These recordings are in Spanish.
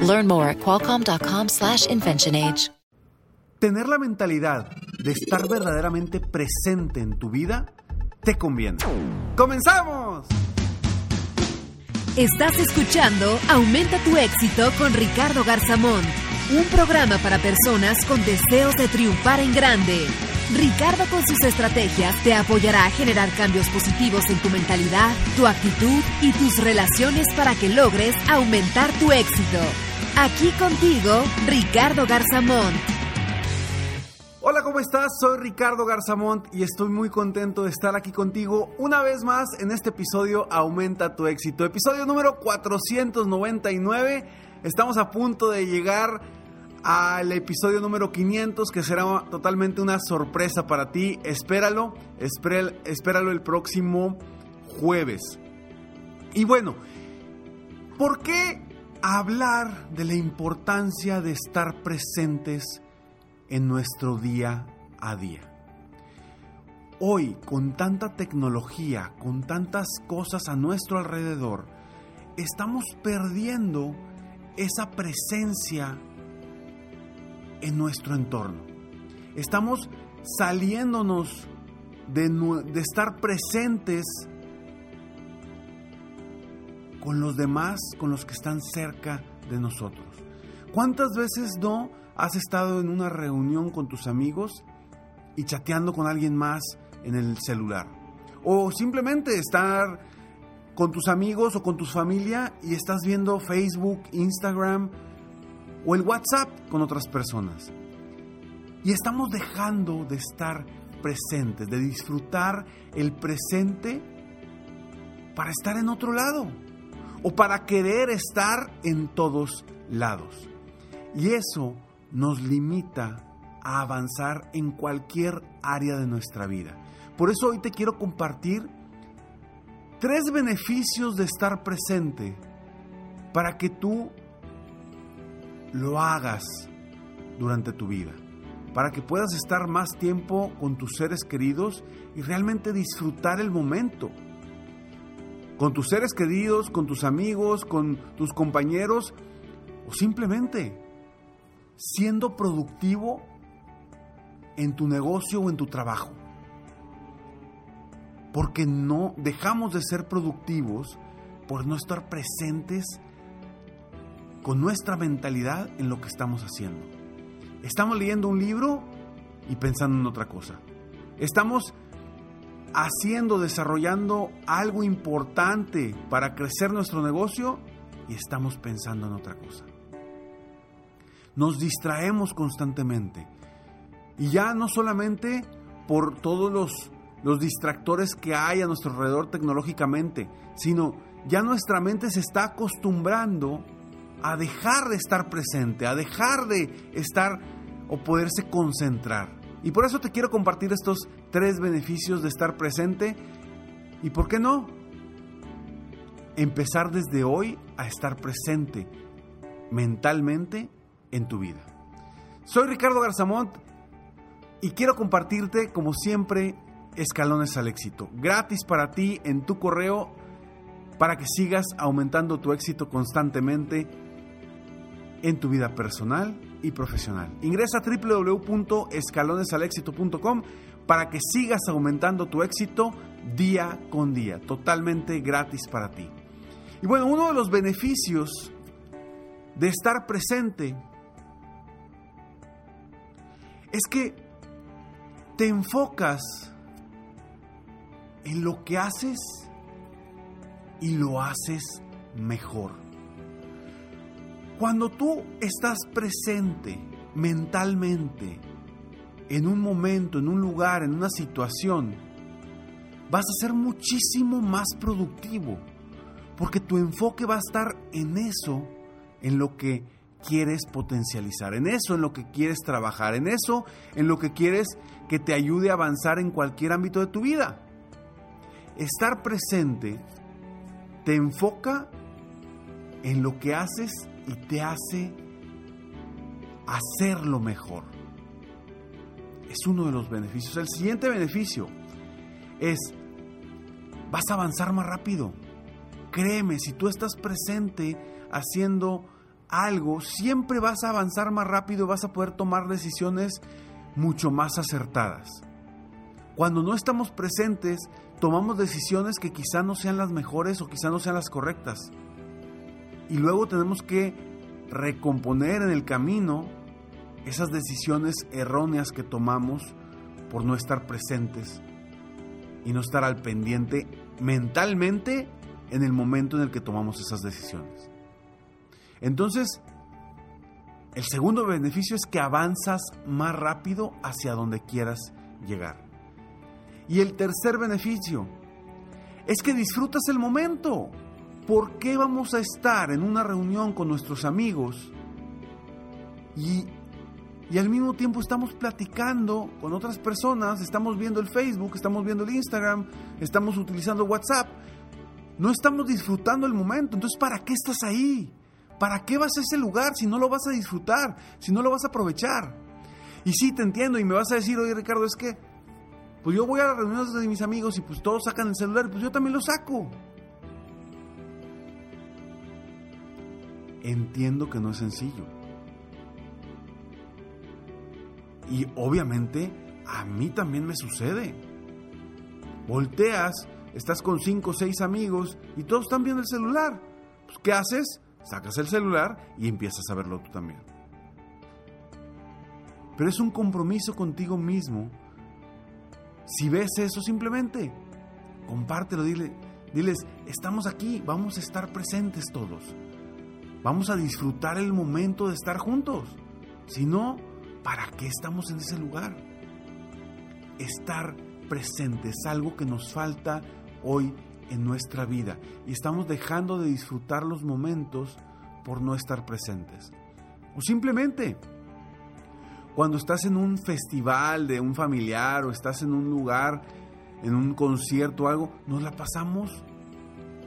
Learn more at qualcomm.com/inventionage. Tener la mentalidad de estar verdaderamente presente en tu vida te conviene. ¡Comenzamos! Estás escuchando Aumenta tu éxito con Ricardo Garzamón, un programa para personas con deseos de triunfar en grande. Ricardo con sus estrategias te apoyará a generar cambios positivos en tu mentalidad, tu actitud y tus relaciones para que logres aumentar tu éxito. Aquí contigo, Ricardo Garzamont. Hola, ¿cómo estás? Soy Ricardo Garzamont y estoy muy contento de estar aquí contigo una vez más en este episodio Aumenta tu éxito. Episodio número 499. Estamos a punto de llegar al episodio número 500 que será totalmente una sorpresa para ti. Espéralo, espéralo el próximo jueves. Y bueno, ¿por qué hablar de la importancia de estar presentes en nuestro día a día? Hoy, con tanta tecnología, con tantas cosas a nuestro alrededor, estamos perdiendo esa presencia en nuestro entorno. Estamos saliéndonos de, de, estar presentes con los demás, con los que están cerca de nosotros. ¿Cuántas veces no has estado en una reunión con tus amigos y chateando con alguien más en el celular? O simplemente estar con tus amigos o con tu familia y estás viendo Facebook, Instagram, o el WhatsApp con otras personas. Y estamos dejando de estar presentes, de disfrutar el presente para estar en otro lado o para querer estar en todos lados. Y eso nos limita a avanzar en cualquier área de nuestra vida. Por eso hoy te quiero compartir tres beneficios de estar presente para que tú lo hagas durante tu vida, para que puedas estar más tiempo con tus seres queridos y realmente disfrutar el momento. Con tus seres queridos, con tus amigos, con tus compañeros o simplemente siendo productivo en tu negocio o en tu trabajo. Porque no dejamos de ser productivos por no estar presentes con nuestra mentalidad en lo que estamos haciendo. Estamos leyendo un libro y pensando en otra cosa. Estamos haciendo, desarrollando algo importante para crecer nuestro negocio y estamos pensando en otra cosa. Nos distraemos constantemente. Y ya no solamente por todos los, los distractores que hay a nuestro alrededor tecnológicamente, sino ya nuestra mente se está acostumbrando a dejar de estar presente, a dejar de estar o poderse concentrar. Y por eso te quiero compartir estos tres beneficios de estar presente. ¿Y por qué no? Empezar desde hoy a estar presente mentalmente en tu vida. Soy Ricardo Garzamont y quiero compartirte, como siempre, escalones al éxito. Gratis para ti en tu correo para que sigas aumentando tu éxito constantemente en tu vida personal y profesional. Ingresa a www.escalonesalexito.com para que sigas aumentando tu éxito día con día, totalmente gratis para ti. Y bueno, uno de los beneficios de estar presente es que te enfocas en lo que haces y lo haces mejor. Cuando tú estás presente mentalmente en un momento, en un lugar, en una situación, vas a ser muchísimo más productivo, porque tu enfoque va a estar en eso, en lo que quieres potencializar, en eso en lo que quieres trabajar, en eso en lo que quieres que te ayude a avanzar en cualquier ámbito de tu vida. Estar presente te enfoca en lo que haces y te hace hacerlo mejor. Es uno de los beneficios. El siguiente beneficio es, vas a avanzar más rápido. Créeme, si tú estás presente haciendo algo, siempre vas a avanzar más rápido y vas a poder tomar decisiones mucho más acertadas. Cuando no estamos presentes, tomamos decisiones que quizá no sean las mejores o quizá no sean las correctas. Y luego tenemos que recomponer en el camino esas decisiones erróneas que tomamos por no estar presentes y no estar al pendiente mentalmente en el momento en el que tomamos esas decisiones. Entonces, el segundo beneficio es que avanzas más rápido hacia donde quieras llegar. Y el tercer beneficio es que disfrutas el momento. ¿Por qué vamos a estar en una reunión con nuestros amigos y, y al mismo tiempo estamos platicando con otras personas, estamos viendo el Facebook, estamos viendo el Instagram, estamos utilizando WhatsApp? No estamos disfrutando el momento. Entonces, ¿para qué estás ahí? ¿Para qué vas a ese lugar si no lo vas a disfrutar, si no lo vas a aprovechar? Y sí, te entiendo y me vas a decir, oye Ricardo, es que pues yo voy a las reuniones de mis amigos y pues todos sacan el celular, pues yo también lo saco. Entiendo que no es sencillo. Y obviamente a mí también me sucede. Volteas, estás con cinco o seis amigos y todos están viendo el celular. Pues, ¿Qué haces? Sacas el celular y empiezas a verlo tú también. Pero es un compromiso contigo mismo si ves eso, simplemente compártelo, dile, diles, estamos aquí, vamos a estar presentes todos. Vamos a disfrutar el momento de estar juntos. Si no, ¿para qué estamos en ese lugar? Estar presente es algo que nos falta hoy en nuestra vida y estamos dejando de disfrutar los momentos por no estar presentes. O simplemente cuando estás en un festival de un familiar o estás en un lugar, en un concierto o algo, nos la pasamos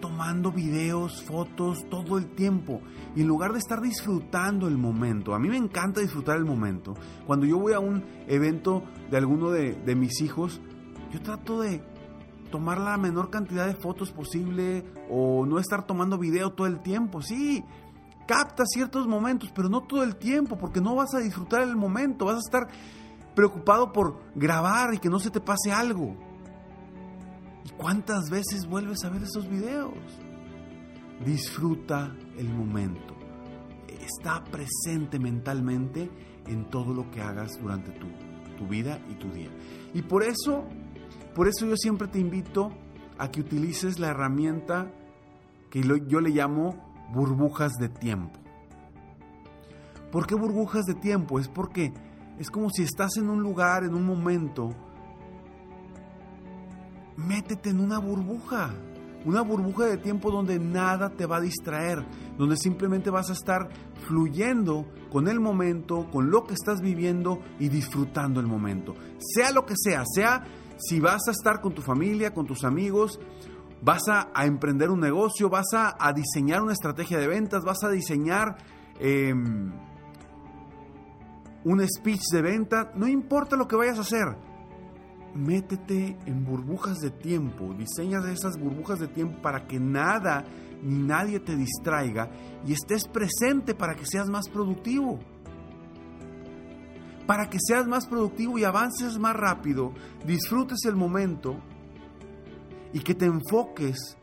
tomando videos, fotos todo el tiempo. Y en lugar de estar disfrutando el momento, a mí me encanta disfrutar el momento. Cuando yo voy a un evento de alguno de, de mis hijos, yo trato de tomar la menor cantidad de fotos posible o no estar tomando video todo el tiempo. Sí, capta ciertos momentos, pero no todo el tiempo, porque no vas a disfrutar el momento, vas a estar preocupado por grabar y que no se te pase algo. ¿Y cuántas veces vuelves a ver esos videos? Disfruta el momento. Está presente mentalmente en todo lo que hagas durante tu, tu vida y tu día. Y por eso, por eso yo siempre te invito a que utilices la herramienta que yo le llamo burbujas de tiempo. ¿Por qué burbujas de tiempo? Es porque es como si estás en un lugar, en un momento, métete en una burbuja, una burbuja de tiempo donde nada te va a distraer, donde simplemente vas a estar fluyendo con el momento, con lo que estás viviendo y disfrutando el momento. Sea lo que sea, sea si vas a estar con tu familia, con tus amigos, vas a, emprender un negocio, vas a, diseñar una estrategia de ventas, vas a diseñar em, un speech de venta, no importa lo que vayas a hacer, métete en burbujas de tiempo, diseña esas burbujas de tiempo para que nada ni nadie te distraiga y estés presente para que seas más productivo. Para que seas más productivo y avances más rápido, disfrutes el momento y que te enfoques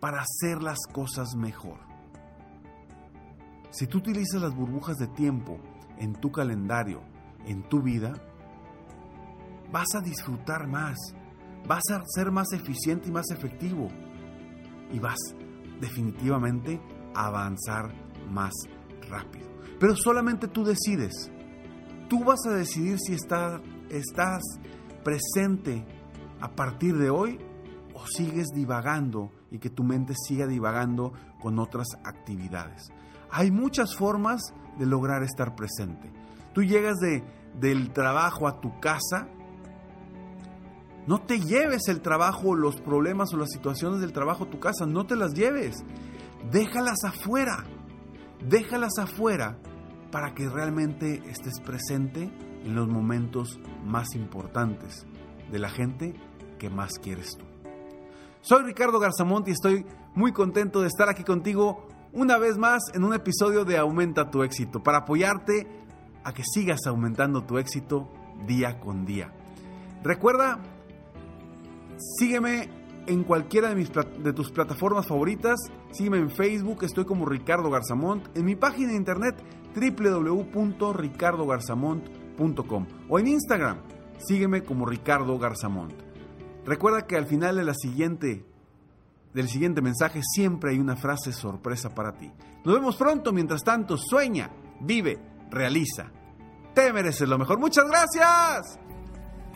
para hacer las cosas mejor. Si tú utilizas las burbujas de tiempo en tu calendario, en tu vida, vas a disfrutar más, vas a ser más eficiente y más efectivo y vas definitivamente a avanzar más rápido. Pero solamente tú decides. Tú vas a decidir si estás presente a partir de hoy o sigues divagando y que tu mente siga divagando con otras actividades. Hay muchas formas de lograr estar presente. Tú llegas de, del trabajo a tu casa, no te lleves el trabajo, los problemas o las situaciones del trabajo a tu casa, no te las lleves. Déjalas afuera. Déjalas afuera para que realmente estés presente en los momentos más importantes de la gente que más quieres tú. Soy Ricardo Garzamont y estoy muy contento de estar aquí contigo una vez más en un episodio de Aumenta tu éxito para apoyarte a que sigas aumentando tu éxito día con día. Recuerda, sígueme en cualquiera de, tus plataformas favoritas. Sígueme en Facebook, estoy como Ricardo Garzamont. En mi página de internet www.ricardogarzamont.com o en Instagram, sígueme como Ricardo Garzamont. Recuerda que al final de la siguiente del siguiente mensaje siempre hay una frase sorpresa para ti. Nos vemos pronto, mientras tanto, sueña, vive, realiza. Te mereces lo mejor. Muchas gracias.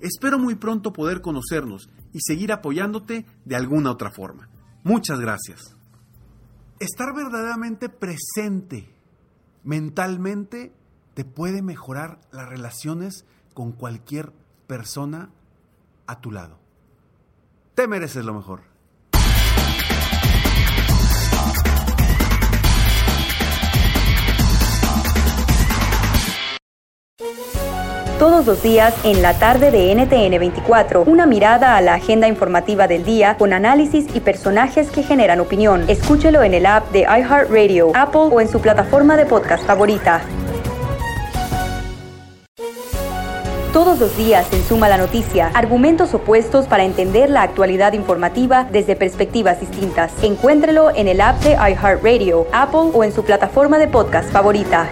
Espero muy pronto poder conocernos y seguir apoyándote de alguna otra forma. Muchas gracias estar verdaderamente presente mentalmente te puede mejorar las relaciones con cualquier persona a tu lado. Te mereces lo mejor. Todos los días en la tarde de NTN 24. Una mirada a la agenda informativa del día con análisis y personajes que generan opinión. Escúchelo en el app de iHeartRadio, Apple o en su plataforma de podcast favorita. Todos los días en Suma la Noticia, argumentos opuestos para entender la actualidad informativa desde perspectivas distintas. Encuéntrelo en el app de iHeartRadio, Apple o en su plataforma de podcast favorita.